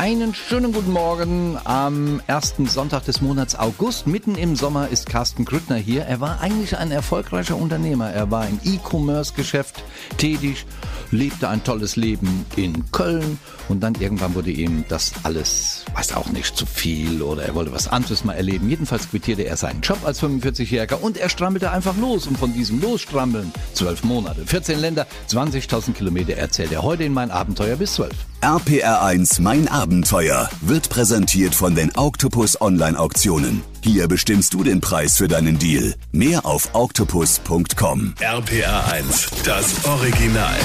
Einen schönen guten Morgen am ersten Sonntag des Monats August. Mitten im Sommer ist Carsten Grüttner hier. Er war eigentlich ein erfolgreicher Unternehmer. Er war im E-Commerce-Geschäft tätig, lebte ein tolles Leben in Köln und dann irgendwann wurde ihm das alles, weiß auch nicht, zu viel oder er wollte was anderes mal erleben. Jedenfalls quittierte er seinen Job als 45-Jähriger und er strammelte einfach los. Und von diesem Losstrammeln, zwölf Monate, 14 Länder, 20.000 Kilometer erzählt er heute in mein Abenteuer bis zwölf. RPR1 Mein Abenteuer wird präsentiert von den Octopus Online Auktionen. Hier bestimmst du den Preis für deinen Deal. Mehr auf octopus.com. RPR1, das Original.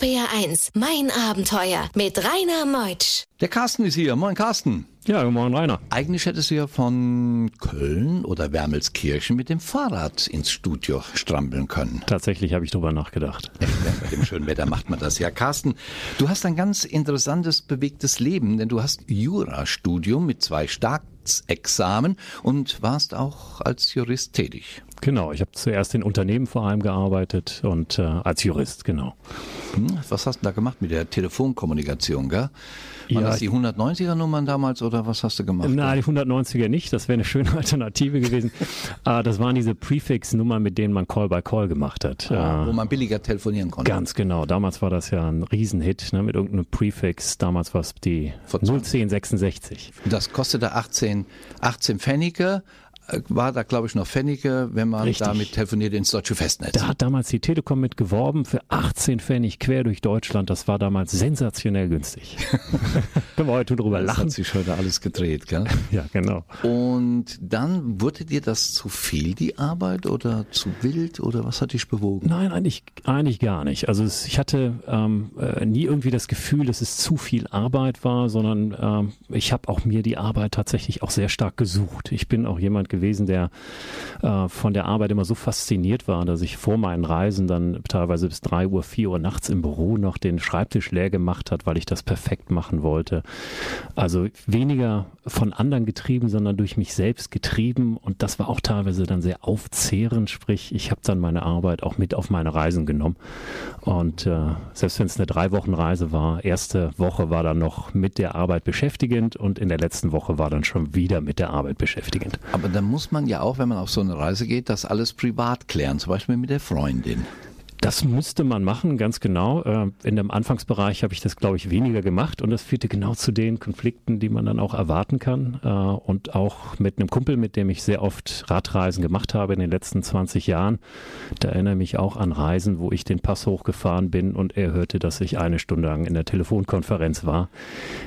RPR1, mein Abenteuer mit Rainer Meutsch. Der Carsten ist hier. Moin Carsten. Ja, guten Morgen Rainer. Eigentlich hättest du ja von Köln oder Wermelskirchen mit dem Fahrrad ins Studio strampeln können. Tatsächlich habe ich darüber nachgedacht. Ja, bei dem schönen Wetter macht man das ja. Carsten, du hast ein ganz interessantes, bewegtes Leben, denn du hast Jurastudium mit zwei Staatsexamen und warst auch als Jurist tätig. Genau, ich habe zuerst in Unternehmen vor allem gearbeitet und äh, als Jurist, genau. Hm, was hast du da gemacht mit der Telefonkommunikation, gell? Waren Ja, das die 190er Nummern damals oder was hast du gemacht? Nein, die 190er nicht, das wäre eine schöne Alternative gewesen. äh, das waren diese Prefix-Nummern, mit denen man Call by Call gemacht hat. Ah, Äh, wo man billiger telefonieren konnte. Ganz genau. Damals war das ja ein Riesenhit ne, mit irgendeinem Prefix. Damals war es die Vor 20. 01066. Das kostete 18, 18 Pfennige, war da glaube ich noch Pfennige, wenn man Richtig. damit telefoniert ins deutsche Festnetz. Da hat damals die Telekom mit geworben für 18 Pfennig quer durch Deutschland. Das war damals sensationell günstig. Können wir heute drüber das lachen? hat sich heute alles gedreht, gell? Ja, genau. Und dann wurde dir das zu viel, die Arbeit, oder zu wild, oder was hat dich bewogen? Nein, eigentlich, eigentlich gar nicht. Also es, ich hatte ähm, äh, nie irgendwie das Gefühl, dass es zu viel Arbeit war, sondern ähm, ich habe auch mir die Arbeit tatsächlich auch sehr stark gesucht. Ich bin auch jemand gewesen, der äh, von der Arbeit immer so fasziniert war, dass ich vor meinen Reisen dann teilweise bis drei Uhr, vier Uhr nachts im Büro noch den Schreibtisch leer gemacht hat, weil ich das perfekt machen wollte. Also weniger von anderen getrieben, sondern durch mich selbst getrieben und das war auch teilweise dann sehr aufzehrend, sprich ich habe dann meine Arbeit auch mit auf meine Reisen genommen und äh, selbst wenn es eine drei Wochen Reise war, erste Woche war dann noch mit der Arbeit beschäftigend und in der letzten Woche war dann schon wieder mit der Arbeit beschäftigend. Aber dann muss man ja auch, wenn man auf so eine Reise geht, das alles privat klären, zum Beispiel mit der Freundin. Das musste man machen, ganz genau. Äh, In dem Anfangsbereich habe ich das, glaube ich, weniger gemacht und das führte genau zu den Konflikten, die man dann auch erwarten kann. Äh, Und auch mit einem Kumpel, mit dem ich sehr oft Radreisen gemacht habe in den letzten 20 Jahren. Da erinnere ich mich auch an Reisen, wo ich den Pass hochgefahren bin und er hörte, dass ich eine Stunde lang in der Telefonkonferenz war.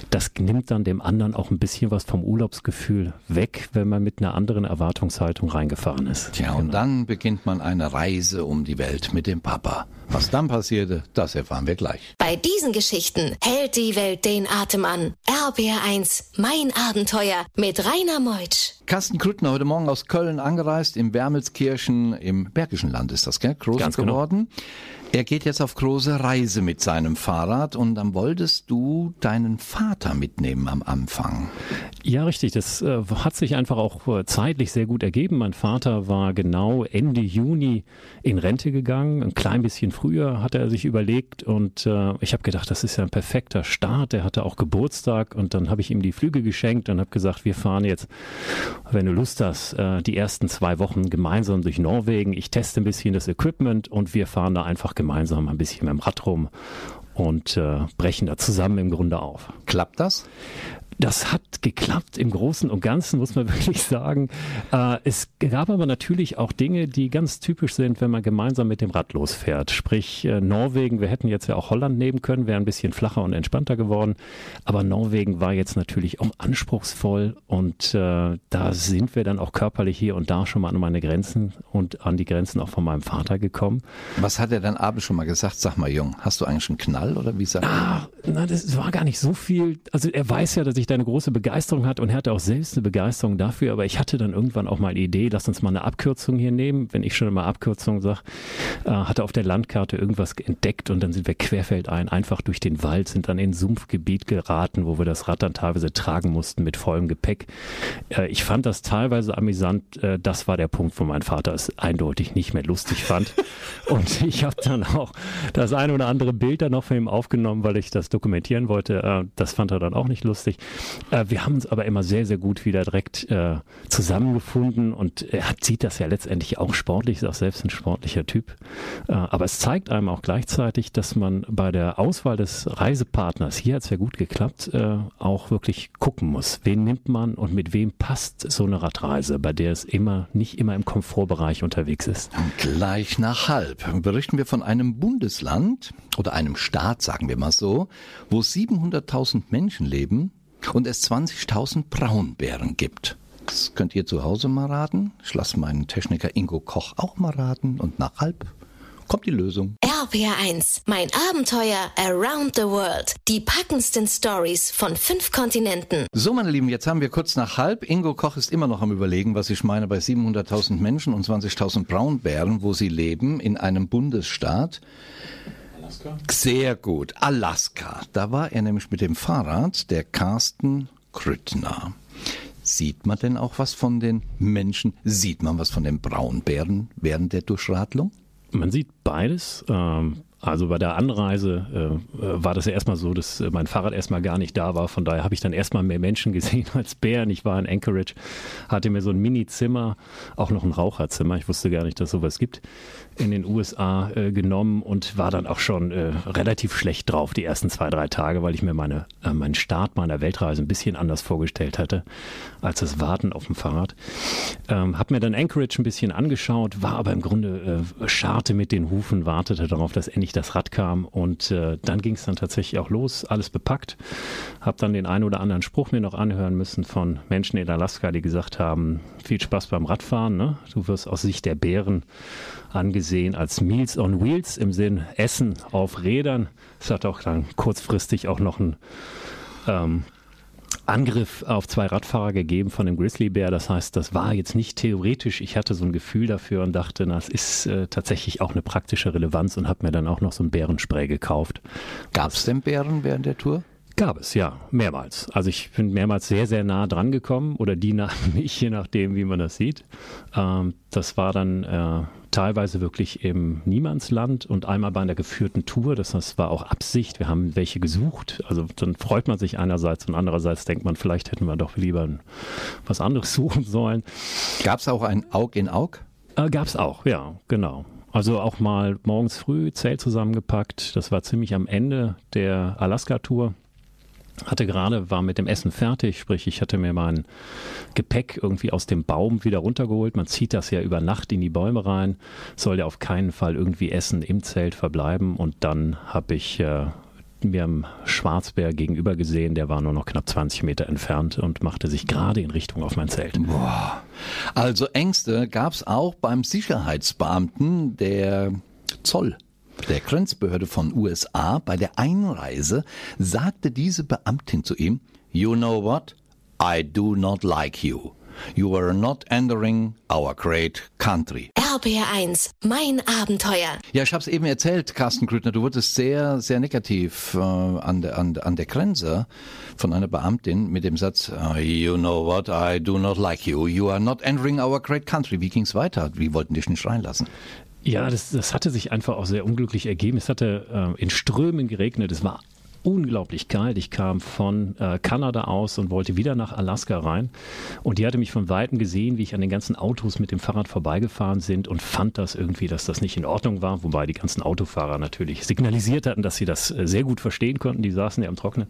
Das nimmt dann dem anderen auch ein bisschen was vom Urlaubsgefühl weg, wenn man mit einer anderen Erwartungshaltung reingefahren ist. Tja, und dann beginnt man eine Reise um die Welt mit dem Papa. Was dann passierte, das erfahren wir gleich. Bei diesen Geschichten hält die Welt den Atem an. RPR 1, mein Abenteuer mit Rainer Meutsch. Carsten Krüttner heute Morgen aus Köln angereist, im Wermelskirchen, im Bergischen Land ist das, gell? Groß Ganz genau. Er geht jetzt auf große Reise mit seinem Fahrrad und dann wolltest du deinen Vater mitnehmen am Anfang. Ja, richtig. Das äh, hat sich einfach auch äh, zeitlich sehr gut ergeben. Mein Vater war genau Ende Juni in Rente gegangen. Ein klein bisschen früher hat er sich überlegt und äh, ich habe gedacht, das ist ja ein perfekter Start. Er hatte auch Geburtstag und dann habe ich ihm die Flüge geschenkt und habe gesagt, wir fahren jetzt, wenn du Lust hast, äh, die ersten zwei Wochen gemeinsam durch Norwegen. Ich teste ein bisschen das Equipment und wir fahren da einfach gemeinsam ein bisschen mit dem Rad rum und äh, brechen da zusammen im Grunde auf. Klappt das? Das hat geklappt im Großen und Ganzen, muss man wirklich sagen. Äh, es gab aber natürlich auch Dinge, die ganz typisch sind, wenn man gemeinsam mit dem Rad losfährt. Sprich äh, Norwegen, wir hätten jetzt ja auch Holland nehmen können, wäre ein bisschen flacher und entspannter geworden. Aber Norwegen war jetzt natürlich auch anspruchsvoll und äh, da sind wir dann auch körperlich hier und da schon mal an meine Grenzen und an die Grenzen auch von meinem Vater gekommen. Was hat er dann abends schon mal gesagt? Sag mal, Jung, hast du eigentlich einen Knall oder wie sagt er? Ah, na, das war gar nicht so viel. Also er weiß ja, dass ich da eine große Begeisterung hat und er hatte auch selbst eine Begeisterung dafür, aber ich hatte dann irgendwann auch mal die Idee, lass uns mal eine Abkürzung hier nehmen. Wenn ich schon immer Abkürzung sage, äh, hatte auf der Landkarte irgendwas entdeckt und dann sind wir querfeldein einfach durch den Wald, sind dann in ein Sumpfgebiet geraten, wo wir das Rad dann teilweise tragen mussten mit vollem Gepäck. Äh, ich fand das teilweise amüsant. Äh, das war der Punkt, wo mein Vater es eindeutig nicht mehr lustig fand. Und ich habe dann auch das ein oder andere Bild dann noch von ihm aufgenommen, weil ich das dokumentieren wollte. Äh, das fand er dann auch nicht lustig. Äh, wir haben uns aber immer sehr, sehr gut wieder direkt äh, zusammengefunden und er hat, sieht das ja letztendlich auch sportlich, ist auch selbst ein sportlicher Typ. Äh, aber es zeigt einem auch gleichzeitig, dass man bei der Auswahl des Reisepartners, hier hat es ja gut geklappt, äh, auch wirklich gucken muss, wen nimmt man und mit wem passt so eine Radreise, bei der es immer nicht immer im Komfortbereich unterwegs ist. Gleich nach halb berichten wir von einem Bundesland oder einem Staat, sagen wir mal so, wo 700.000 Menschen leben und es 20.000 Braunbären gibt. Das könnt ihr zu Hause mal raten. Ich lasse meinen Techniker Ingo Koch auch mal raten und nach halb kommt die Lösung. RPR1, mein Abenteuer Around the World. Die packendsten Stories von fünf Kontinenten. So, meine Lieben, jetzt haben wir kurz nach halb. Ingo Koch ist immer noch am Überlegen, was ich meine bei 700.000 Menschen und 20.000 Braunbären, wo sie leben, in einem Bundesstaat. Sehr gut. Alaska. Da war er nämlich mit dem Fahrrad, der Carsten Krüttner. Sieht man denn auch was von den Menschen? Sieht man was von den Braunbären während der Durchradlung? Man sieht beides. Ähm, also bei der Anreise äh, äh, war das ja erstmal so, dass äh, mein Fahrrad erstmal gar nicht da war. Von daher habe ich dann erstmal mehr Menschen gesehen als Bären. Ich war in Anchorage, hatte mir so ein Mini-Zimmer, auch noch ein Raucherzimmer. Ich wusste gar nicht, dass sowas gibt in den USA äh, genommen und war dann auch schon äh, relativ schlecht drauf die ersten zwei, drei Tage, weil ich mir meine, äh, meinen Start meiner Weltreise ein bisschen anders vorgestellt hatte als das Warten auf dem Fahrrad. Ähm, hab mir dann Anchorage ein bisschen angeschaut, war aber im Grunde äh, scharte mit den Hufen, wartete darauf, dass endlich das Rad kam und äh, dann ging es dann tatsächlich auch los, alles bepackt. Hab dann den einen oder anderen Spruch mir noch anhören müssen von Menschen in Alaska, die gesagt haben, viel Spaß beim Radfahren, ne? du wirst aus Sicht der Bären angesehen als Meals on Wheels im Sinn Essen auf Rädern. Es hat auch dann kurzfristig auch noch einen ähm, Angriff auf zwei Radfahrer gegeben von dem Grizzlybär. Das heißt, das war jetzt nicht theoretisch. Ich hatte so ein Gefühl dafür und dachte, na, es ist äh, tatsächlich auch eine praktische Relevanz und habe mir dann auch noch so ein Bärenspray gekauft. Gab es denn Bären während der Tour? Gab es, ja, mehrmals. Also ich bin mehrmals sehr, sehr nah dran gekommen oder die an mich, je nachdem, wie man das sieht. Ähm, das war dann äh, teilweise wirklich im Niemandsland und einmal bei einer geführten Tour. Das heißt, war auch Absicht. Wir haben welche gesucht. Also dann freut man sich einerseits und andererseits denkt man, vielleicht hätten wir doch lieber was anderes suchen sollen. Gab es auch ein Aug in Aug? Äh, Gab es auch, ja, genau. Also auch mal morgens früh Zelt zusammengepackt. Das war ziemlich am Ende der Alaska-Tour hatte gerade, war mit dem Essen fertig, sprich ich hatte mir mein Gepäck irgendwie aus dem Baum wieder runtergeholt. Man zieht das ja über Nacht in die Bäume rein, soll ja auf keinen Fall irgendwie Essen im Zelt verbleiben und dann habe ich äh, mir am Schwarzbär gegenüber gesehen, der war nur noch knapp 20 Meter entfernt und machte sich gerade in Richtung auf mein Zelt. Boah. Also Ängste gab es auch beim Sicherheitsbeamten der Zoll. Der Grenzbehörde von USA bei der Einreise sagte diese Beamtin zu ihm, You know what? I do not like you. You are not entering our great country. RPR1, mein Abenteuer. Ja, ich habe es eben erzählt, Carsten Grüttner, du wurdest sehr, sehr negativ äh, an, der, an, an der Grenze von einer Beamtin mit dem Satz, uh, you know what, I do not like you, you are not entering our great country. Wie ging's weiter? Wie wollten dich nicht reinlassen? Ja, das, das hatte sich einfach auch sehr unglücklich ergeben. Es hatte äh, in Strömen geregnet. Es war unglaublich kalt. Ich kam von äh, Kanada aus und wollte wieder nach Alaska rein. Und die hatte mich von Weitem gesehen, wie ich an den ganzen Autos mit dem Fahrrad vorbeigefahren sind und fand das irgendwie, dass das nicht in Ordnung war. Wobei die ganzen Autofahrer natürlich signalisiert hatten, dass sie das äh, sehr gut verstehen konnten. Die saßen ja am Trocknen.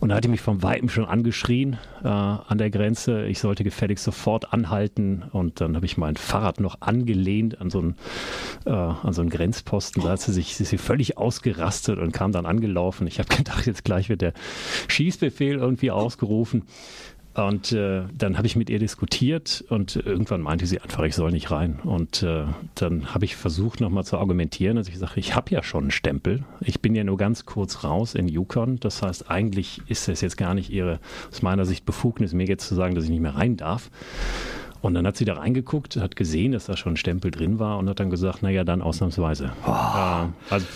Und da hatte mich von Weitem schon angeschrien äh, an der Grenze. Ich sollte gefälligst sofort anhalten. Und dann habe ich mein Fahrrad noch angelehnt an so einen, äh, an so einen Grenzposten. Da hat sie sich sie völlig ausgerastet und kam dann angelaufen. Ich habe gedacht, jetzt gleich wird der Schießbefehl irgendwie ausgerufen. Und äh, dann habe ich mit ihr diskutiert und irgendwann meinte sie einfach, ich soll nicht rein. Und äh, dann habe ich versucht nochmal zu argumentieren, dass ich sage, ich habe ja schon einen Stempel. Ich bin ja nur ganz kurz raus in Yukon. Das heißt, eigentlich ist es jetzt gar nicht ihre, aus meiner Sicht, Befugnis, mir jetzt zu sagen, dass ich nicht mehr rein darf. Und dann hat sie da reingeguckt, hat gesehen, dass da schon ein Stempel drin war und hat dann gesagt, naja, dann ausnahmsweise. Äh, also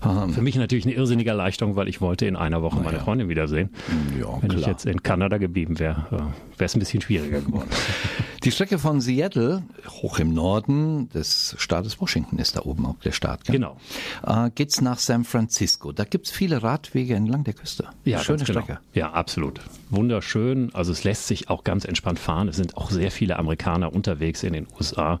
für mich natürlich eine irrsinnige Erleichterung, weil ich wollte in einer Woche meine Freundin wiedersehen. Ja, Wenn ich klar. jetzt in Kanada geblieben wäre, äh, wäre es ein bisschen schwieriger geworden. Die Strecke von Seattle, hoch im Norden des Staates Washington ist da oben auch der Staat. Gell? Genau. Äh, geht's nach San Francisco. Da gibt's viele Radwege entlang der Küste. Ja, Schöne genau. Strecke. Ja, absolut. Wunderschön. Also es lässt sich auch ganz entspannt fahren. Es sind auch sehr viele Amerikaner unterwegs in den USA.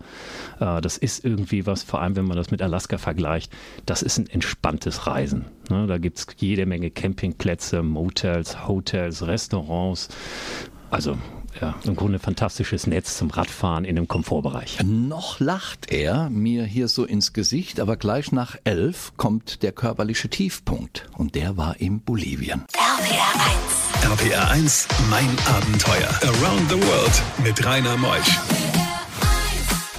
Äh, Das ist irgendwie was, vor allem wenn man das mit Alaska vergleicht, das ist ein entspanntes Reisen. Ne, Da gibt es jede Menge Campingplätze, Motels, Hotels, Restaurants. Also ja, im Grunde ein fantastisches Netz zum Radfahren in einem Komfortbereich. Noch lacht er mir hier so ins Gesicht, aber gleich nach elf kommt der körperliche Tiefpunkt. Und der war in Bolivien. RPR 1. RPR 1, mein Abenteuer. Around the World mit Rainer Meusch.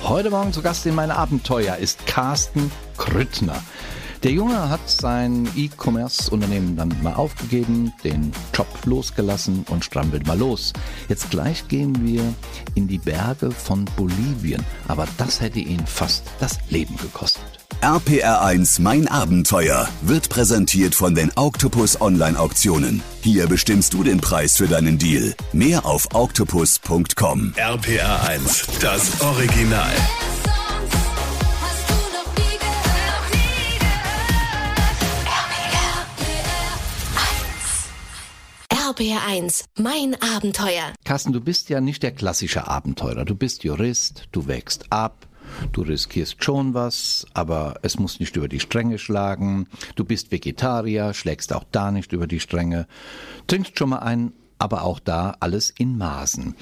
Heute Morgen zu Gast in mein Abenteuer ist Carsten Krüttner. Der Junge hat sein E-Commerce-Unternehmen dann mal aufgegeben, den Job losgelassen und strampelt mal los. Jetzt gleich gehen wir in die Berge von Bolivien, aber das hätte ihn fast das Leben gekostet. RPR1 Mein Abenteuer wird präsentiert von den Octopus Online Auktionen. Hier bestimmst du den Preis für deinen Deal. Mehr auf octopus.com. RPR 1, das Original. RPR1, mein Abenteuer. Carsten, du bist ja nicht der klassische Abenteurer. Du bist Jurist, du wächst ab. Du riskierst schon was, aber es muss nicht über die Stränge schlagen. Du bist Vegetarier, schlägst auch da nicht über die Stränge. Trinkst schon mal ein, aber auch da alles in Maßen.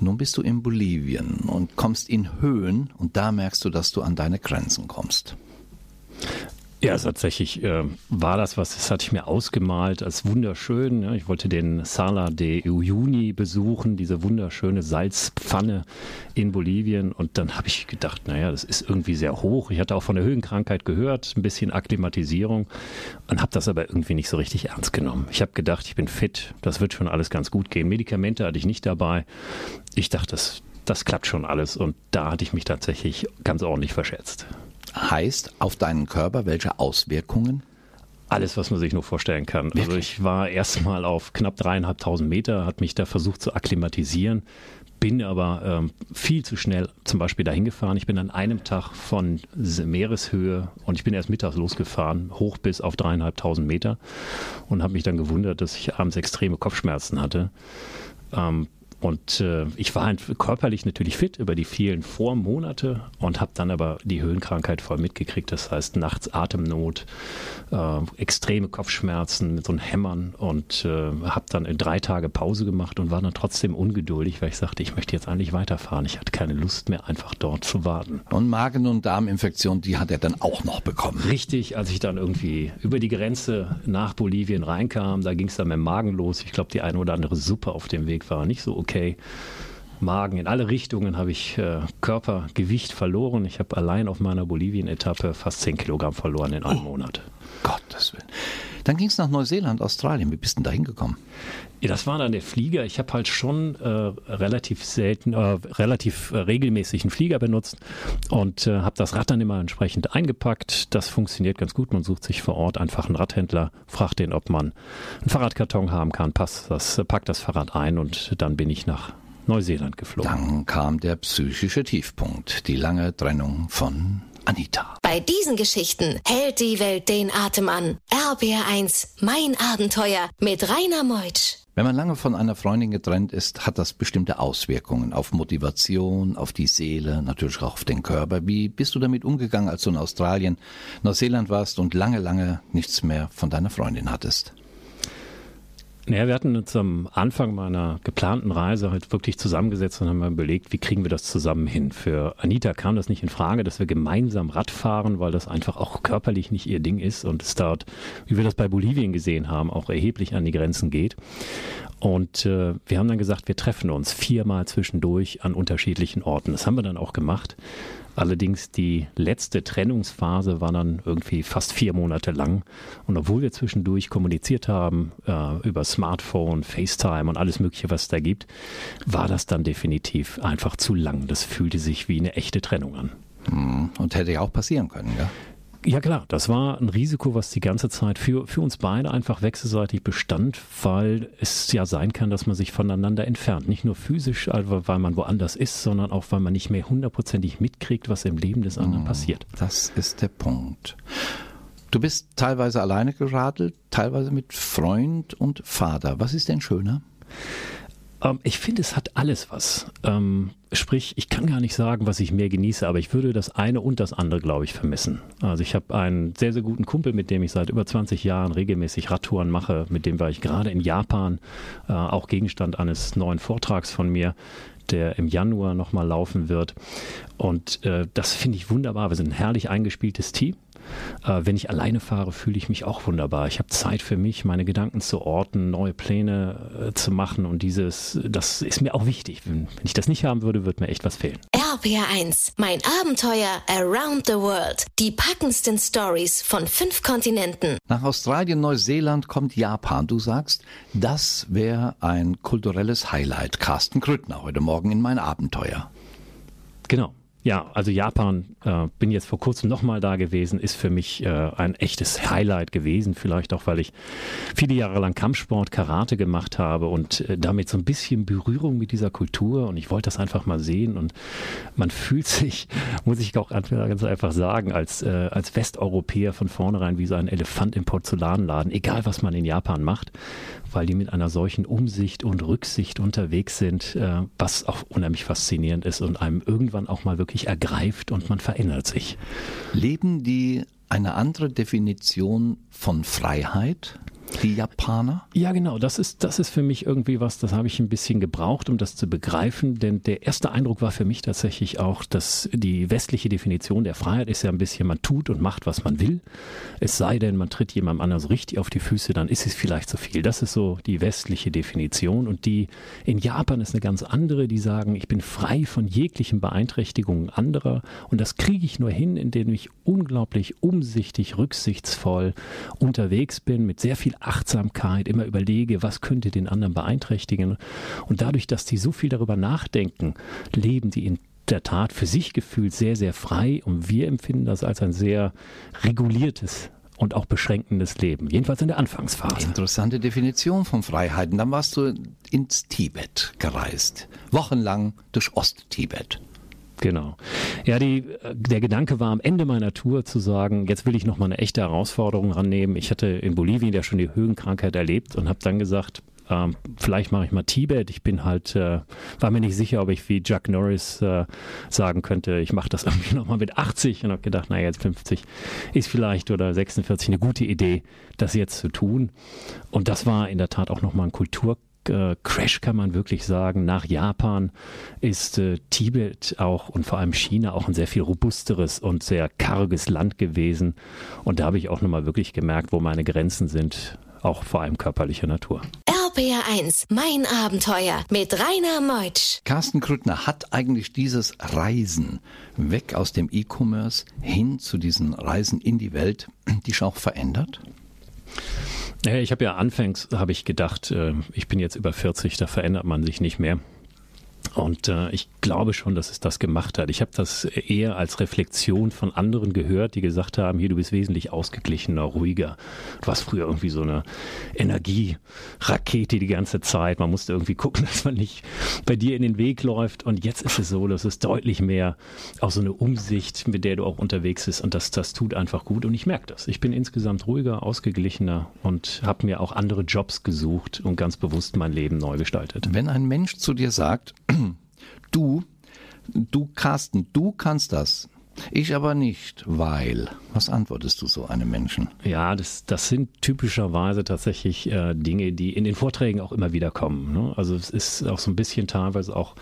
Nun bist du in Bolivien und kommst in Höhen und da merkst du, dass du an deine Grenzen kommst. Ja, tatsächlich äh, war das was, das hatte ich mir ausgemalt als wunderschön. Ja. Ich wollte den Sala de Uyuni besuchen, diese wunderschöne Salzpfanne in Bolivien. Und dann habe ich gedacht, naja, das ist irgendwie sehr hoch. Ich hatte auch von der Höhenkrankheit gehört, ein bisschen Akklimatisierung und habe das aber irgendwie nicht so richtig ernst genommen. Ich habe gedacht, ich bin fit, das wird schon alles ganz gut gehen. Medikamente hatte ich nicht dabei. Ich dachte, das, das klappt schon alles. Und da hatte ich mich tatsächlich ganz ordentlich verschätzt. Heißt auf deinen Körper welche Auswirkungen? Alles, was man sich nur vorstellen kann. Also ich war erstmal auf knapp dreieinhalbtausend Meter, hat mich da versucht zu akklimatisieren, bin aber ähm, viel zu schnell zum Beispiel dahin gefahren. Ich bin an einem Tag von Meereshöhe und ich bin erst mittags losgefahren, hoch bis auf dreieinhalbtausend Meter und habe mich dann gewundert, dass ich abends extreme Kopfschmerzen hatte. Ähm, und äh, ich war halt körperlich natürlich fit über die vielen Vormonate und habe dann aber die Höhenkrankheit voll mitgekriegt. Das heißt nachts Atemnot, äh, extreme Kopfschmerzen mit so einem Hämmern und äh, habe dann drei Tage Pause gemacht und war dann trotzdem ungeduldig, weil ich sagte, ich möchte jetzt eigentlich weiterfahren. Ich hatte keine Lust mehr, einfach dort zu warten. Und Magen- und Darminfektion, die hat er dann auch noch bekommen. Richtig, als ich dann irgendwie über die Grenze nach Bolivien reinkam, da ging es dann mit dem Magen los. Ich glaube, die eine oder andere Suppe auf dem Weg war nicht so okay. Magen in alle Richtungen habe ich äh, Körpergewicht verloren. Ich habe allein auf meiner Bolivien-Etappe fast 10 Kilogramm verloren in einem Monat. Gottes Willen. Dann ging es nach Neuseeland, Australien. Wie bist du denn da hingekommen? Ja, das war dann der Flieger. Ich habe halt schon äh, relativ selten, äh, relativ äh, regelmäßig einen Flieger benutzt und äh, habe das Rad dann immer entsprechend eingepackt. Das funktioniert ganz gut. Man sucht sich vor Ort einfach einen Radhändler, fragt den, ob man einen Fahrradkarton haben kann, passt das, äh, packt das Fahrrad ein und dann bin ich nach Neuseeland geflogen. Dann kam der psychische Tiefpunkt, die lange Trennung von Anita. Bei diesen Geschichten hält die Welt den Atem an. RPR 1, mein Abenteuer mit Rainer Meutsch. Wenn man lange von einer Freundin getrennt ist, hat das bestimmte Auswirkungen auf Motivation, auf die Seele, natürlich auch auf den Körper. Wie bist du damit umgegangen, als du in Australien, Neuseeland warst und lange, lange nichts mehr von deiner Freundin hattest? Naja, wir hatten uns am Anfang meiner geplanten Reise halt wirklich zusammengesetzt und haben mal überlegt, wie kriegen wir das zusammen hin. Für Anita kam das nicht in Frage, dass wir gemeinsam Rad fahren, weil das einfach auch körperlich nicht ihr Ding ist und es dort, wie wir das bei Bolivien gesehen haben, auch erheblich an die Grenzen geht. Und äh, wir haben dann gesagt, wir treffen uns viermal zwischendurch an unterschiedlichen Orten. Das haben wir dann auch gemacht. Allerdings die letzte Trennungsphase war dann irgendwie fast vier Monate lang. Und obwohl wir zwischendurch kommuniziert haben äh, über Smartphone, FaceTime und alles Mögliche, was es da gibt, war das dann definitiv einfach zu lang. Das fühlte sich wie eine echte Trennung an. Hm, Und hätte ja auch passieren können, ja? Ja klar, das war ein Risiko, was die ganze Zeit für, für uns beide einfach wechselseitig bestand, weil es ja sein kann, dass man sich voneinander entfernt. Nicht nur physisch, also weil man woanders ist, sondern auch, weil man nicht mehr hundertprozentig mitkriegt, was im Leben des anderen passiert. Das ist der Punkt. Du bist teilweise alleine geradelt, teilweise mit Freund und Vater. Was ist denn schöner? Ähm, ich finde, es hat alles was. Ähm, sprich, ich kann gar nicht sagen, was ich mehr genieße, aber ich würde das eine und das andere, glaube ich, vermissen. Also ich habe einen sehr, sehr guten Kumpel, mit dem ich seit über 20 Jahren regelmäßig Radtouren mache. Mit dem war ich gerade in Japan, äh, auch Gegenstand eines neuen Vortrags von mir der im Januar nochmal laufen wird. Und äh, das finde ich wunderbar. Wir sind ein herrlich eingespieltes Team. Äh, wenn ich alleine fahre, fühle ich mich auch wunderbar. Ich habe Zeit für mich, meine Gedanken zu orten, neue Pläne äh, zu machen und dieses, das ist mir auch wichtig. Wenn, wenn ich das nicht haben würde, würde mir echt was fehlen. RPR1, mein Abenteuer Around the World. Die packendsten Stories von fünf Kontinenten. Nach Australien, Neuseeland kommt Japan. Du sagst, das wäre ein kulturelles Highlight. Carsten Grüttner heute Morgen in mein Abenteuer. Genau. Ja, also Japan, äh, bin jetzt vor kurzem nochmal da gewesen, ist für mich äh, ein echtes Highlight gewesen. Vielleicht auch, weil ich viele Jahre lang Kampfsport, Karate gemacht habe und äh, damit so ein bisschen Berührung mit dieser Kultur und ich wollte das einfach mal sehen und man fühlt sich, muss ich auch ganz einfach sagen, als, äh, als Westeuropäer von vornherein wie so ein Elefant im Porzellanladen, egal was man in Japan macht, weil die mit einer solchen Umsicht und Rücksicht unterwegs sind, äh, was auch unheimlich faszinierend ist und einem irgendwann auch mal wirklich ergreift und man verändert sich. Leben die eine andere Definition von Freiheit, die Japaner? Ja, genau. Das ist, das ist für mich irgendwie was, das habe ich ein bisschen gebraucht, um das zu begreifen. Denn der erste Eindruck war für mich tatsächlich auch, dass die westliche Definition der Freiheit ist ja ein bisschen, man tut und macht, was man will. Es sei denn, man tritt jemandem anderen so richtig auf die Füße, dann ist es vielleicht zu viel. Das ist so die westliche Definition. Und die in Japan ist eine ganz andere, die sagen, ich bin frei von jeglichen Beeinträchtigungen anderer. Und das kriege ich nur hin, indem ich unglaublich umsichtig, rücksichtsvoll unterwegs bin, mit sehr viel Achtsamkeit, immer überlege, was könnte den anderen beeinträchtigen. Und dadurch, dass die so viel darüber nachdenken, leben die in der Tat für sich gefühlt sehr, sehr frei und wir empfinden das als ein sehr reguliertes und auch beschränkendes Leben, jedenfalls in der Anfangsphase. Interessante Definition von Freiheiten. Dann warst du ins Tibet gereist. Wochenlang durch Osttibet. Genau. Ja, die, der Gedanke war am Ende meiner Tour zu sagen, jetzt will ich noch mal eine echte Herausforderung rannehmen. Ich hatte in Bolivien ja schon die Höhenkrankheit erlebt und habe dann gesagt, ähm, vielleicht mache ich mal Tibet. Ich bin halt, äh, war mir nicht sicher, ob ich wie Chuck Norris äh, sagen könnte, ich mache das irgendwie noch mal mit 80 und habe gedacht, naja, jetzt 50 ist vielleicht oder 46 eine gute Idee, das jetzt zu tun. Und das war in der Tat auch noch mal ein Kultur äh, Crash kann man wirklich sagen. Nach Japan ist äh, Tibet auch und vor allem China auch ein sehr viel robusteres und sehr karges Land gewesen. Und da habe ich auch nochmal wirklich gemerkt, wo meine Grenzen sind, auch vor allem körperlicher Natur. RPR1, mein Abenteuer mit Rainer Meutsch. Carsten Krüttner hat eigentlich dieses Reisen weg aus dem E-Commerce hin zu diesen Reisen in die Welt, die auch verändert? Naja, ich habe ja anfangs, habe ich gedacht, äh, ich bin jetzt über 40, da verändert man sich nicht mehr. Und äh, ich glaube schon, dass es das gemacht hat. Ich habe das eher als Reflexion von anderen gehört, die gesagt haben, hier, du bist wesentlich ausgeglichener, ruhiger. Du warst früher irgendwie so eine Energierakete die ganze Zeit. Man musste irgendwie gucken, dass man nicht bei dir in den Weg läuft. Und jetzt ist es so, dass es deutlich mehr auch so eine Umsicht, mit der du auch unterwegs bist. Und das, das tut einfach gut. Und ich merke das. Ich bin insgesamt ruhiger, ausgeglichener und habe mir auch andere Jobs gesucht und ganz bewusst mein Leben neu gestaltet. Wenn ein Mensch zu dir sagt, du, du Carsten, du kannst das, Ich aber nicht, weil. Was antwortest du so einem Menschen? Ja, das, das sind typischerweise tatsächlich äh, Dinge, die in den Vorträgen auch immer wieder kommen. Ne? Also es ist auch so ein bisschen teilweise auch,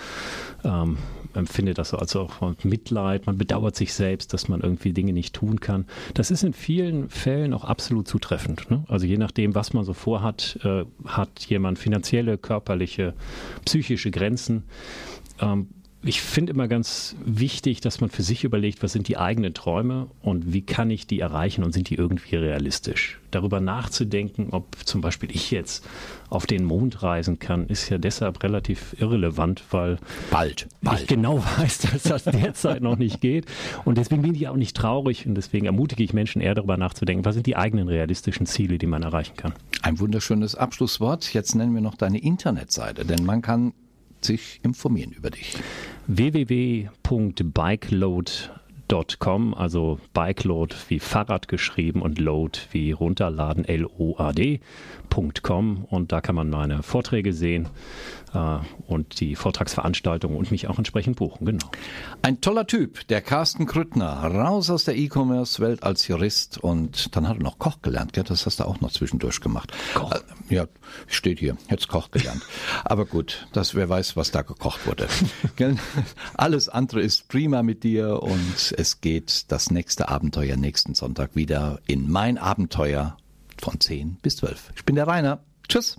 ähm, empfindet das so als auch Mitleid, man bedauert sich selbst, dass man irgendwie Dinge nicht tun kann. Das ist in vielen Fällen auch absolut zutreffend. Ne? Also je nachdem, was man so vorhat, äh, hat jemand finanzielle, körperliche, psychische Grenzen. Ähm, ich finde immer ganz wichtig, dass man für sich überlegt, was sind die eigenen Träume und wie kann ich die erreichen und sind die irgendwie realistisch. Darüber nachzudenken, ob zum Beispiel ich jetzt auf den Mond reisen kann, ist ja deshalb relativ irrelevant, weil Bald, ich genau weiß, dass das derzeit noch nicht geht. Und deswegen bin ich auch nicht traurig und deswegen ermutige ich Menschen eher darüber nachzudenken, was sind die eigenen realistischen Ziele, die man erreichen kann. Ein wunderschönes Abschlusswort. Jetzt nennen wir noch deine Internetseite, denn man kann sich informieren über dich. www.bikeload.com, also Bikeload wie Fahrrad geschrieben und Load wie runterladen, L-O-A-D.com und da kann man meine Vorträge sehen äh, und die Vortragsveranstaltungen und mich auch entsprechend buchen, genau. Ein toller Typ, der Carsten Krüttner, raus aus der E-Commerce-Welt als Jurist und dann hat er noch Koch gelernt, gell? das hast du auch noch zwischendurch gemacht. Koch. Äh, Ja, steht hier, jetzt Koch gelernt. Aber gut, das, wer weiß, was da gekocht wurde. Alles andere ist prima mit dir und es geht das nächste Abenteuer nächsten Sonntag wieder in mein Abenteuer von 10 bis 12. Ich bin der Rainer. Tschüss.